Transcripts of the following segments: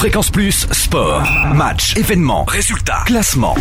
Fréquence Plus, sport, match, événements, résultats, classement,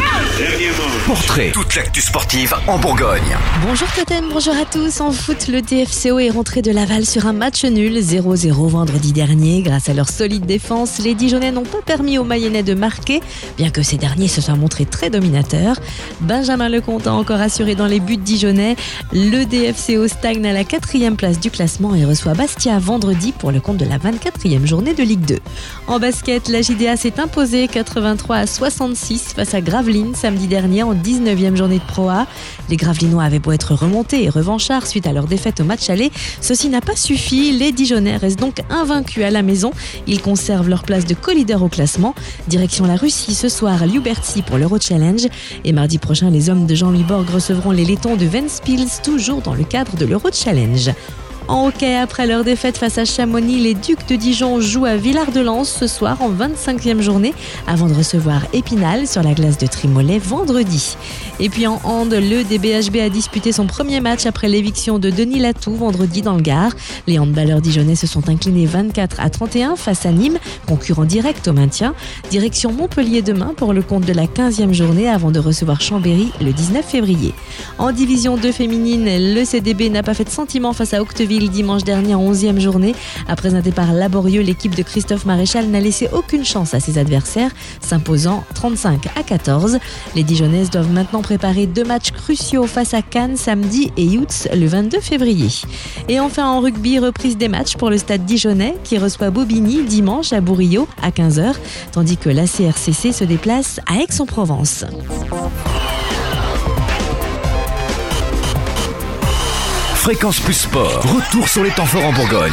portrait, toute l'actu sportive en Bourgogne. Bonjour Totem, bonjour à tous. En foot, le TFCO est rentré de Laval sur un match nul 0-0 vendredi dernier. Grâce à leur solide défense, les Dijonais n'ont pas permis aux Mayennais de marquer, bien que ces derniers se soient montrés très dominateurs. Benjamin Lecomte a encore assuré dans les buts dijonnais. Le DFCO stagne à la quatrième place du classement et reçoit Bastia vendredi pour le compte de la 24e journée de Ligue 2. En basket, la JDA s'est imposée 83 à 66 face à Gravelines samedi dernier en 19e journée de Pro A. Les Gravelinois avaient beau être remontés et revanchards suite à leur défaite au match aller, ceci n'a pas suffi. Les Dijonais restent donc invaincus à la maison. Ils conservent leur place de co-leader au classement. Direction la Russie ce soir à Lubertsy pour l'Euro Challenge. Et mardi prochain, les hommes de Jean-Louis Borg recevront les Lettons de Ventspils, toujours dans le cadre de l'Euro Challenge. En hockey, après leur défaite face à Chamonix, les Ducs de Dijon jouent à Villard-de-Lans ce soir en 25e journée avant de recevoir Épinal sur la glace de Trimolet vendredi. Et puis en hand, le DBHB a disputé son premier match après l'éviction de Denis Latou vendredi dans le Gard. Les handballeurs dijonnais se sont inclinés 24 à 31 face à Nîmes, concurrent direct au maintien. Direction Montpellier demain pour le compte de la 15e journée avant de recevoir Chambéry le 19 février. En division 2 féminine, le CDB n'a pas fait de sentiment face à Octeville dimanche dernier en 11e journée. Après un départ laborieux, l'équipe de Christophe Maréchal n'a laissé aucune chance à ses adversaires, s'imposant 35 à 14. Les Dijonnaises doivent maintenant préparer deux matchs cruciaux face à Cannes samedi et Youts le 22 février. Et enfin en rugby, reprise des matchs pour le stade dijonnais qui reçoit Bobigny dimanche à Bourillot à 15h, tandis que la CRCC se déplace à Aix-en-Provence. Fréquence Plus Sport, retour sur les temps forts en Bourgogne.